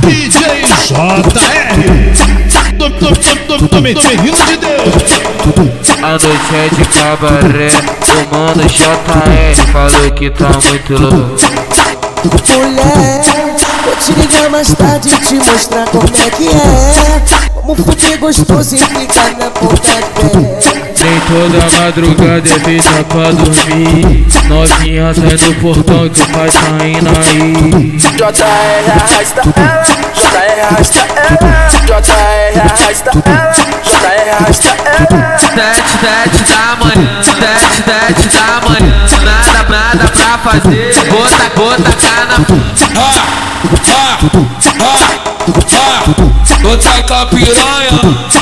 DJ JR do, do, do, do, do, menino de Deus A noite é de cabaré O mano JR falou que tá muito louco. Mulher, vou te ligar mais tarde e te mostrar como é que é. Como fuder gostoso e ficar na ponta pé Nem toda madrugada é feita pra dormir. Novinha sai do portão que o pai tá indo aí. JR arrasta ela, JR arrasta ela, JR arrasta ela, JR arrasta ela. Sete, sete da manhã, sete, sete da manhã. Nada, nada pra fazer. Vou ta, vou tacar na Vou tacar piranha,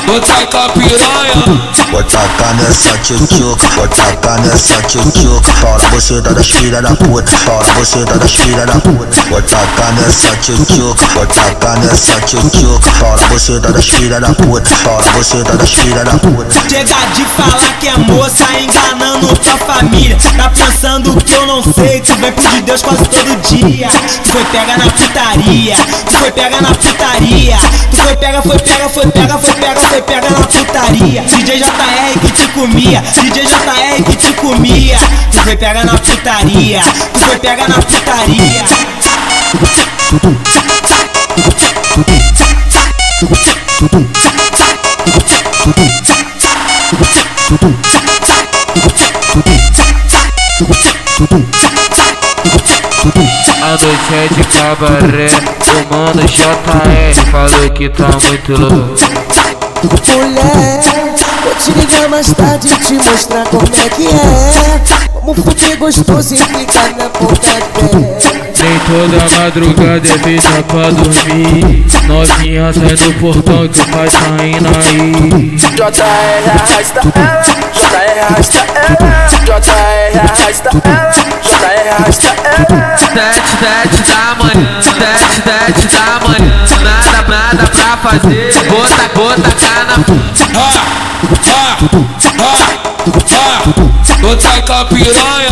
vou tacar piranha. Vou tacar nessa tchutchuca, vou tacar nessa tchutchuca Fala você tá das filha da puta, fala você tá das filha da puta. Vou tacar nessa tchutchuca, vou tacar nessa tchutchuca Fala você tá das filha da puta, fala você tá das filha da puta. Chega de falar que é moça enganando tua família. Tá pensando que eu não sei, tu vem pedir Deus quase todo dia. Tu foi pega na putaria, tu foi pega na putaria foi pega, foi pega, foi pega, foi pega, foi pega na putaria. DJ JR que te comia, DJ JR que te comia. Tu foi pega na putaria, tu foi pega na putaria A noite é de cabaré O mano JR falou que tá muito louco. Mulher, vou te ligar mais tarde e te mostrar como é que é. Como fuder gostoso e ficar na ponta pé Nem toda madrugada é feita pra dormir. Novinha sai do portão que o pai tá indo aí JR arrasta ela, JR arrasta ela, JR arrasta ela, JR arrasta ela. Sete, da manhã, sete, sete da manhã. Nada, nada pra fazer. Vou ta, vou tacar na Vou tacar piranha,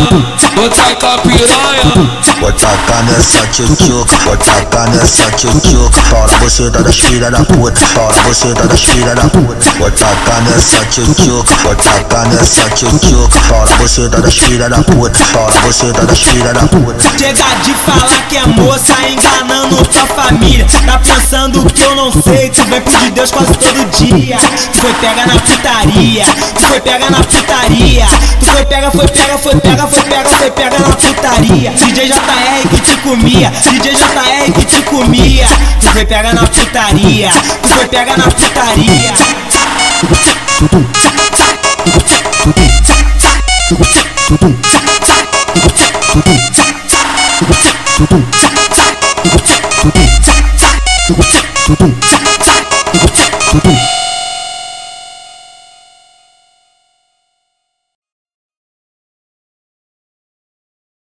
vou tacar piranha. Vou tacar nessa tchutchuca, vou tacar nessa tchutchuca Fala você tá das filha da puta, fala você tá das filha da puta. Vou tacar nessa tchutchuca, vou tacar nessa tchutchuca Fala você tá das filha da puta, fala você tá das filha da puta. Chega de falar que é moça enganando tua família. Tá pensando que eu não sei, tu vem pedir Deus quase todo dia. Tu foi pega na putaria, tu foi pega na putaria Tu foi pega, foi pega, foi pega, foi pega, foi pega na putaria. DJ JR que te comia, DJ JR que te comia. Tu foi pega na putaria, tu foi pega na putaria. Tudo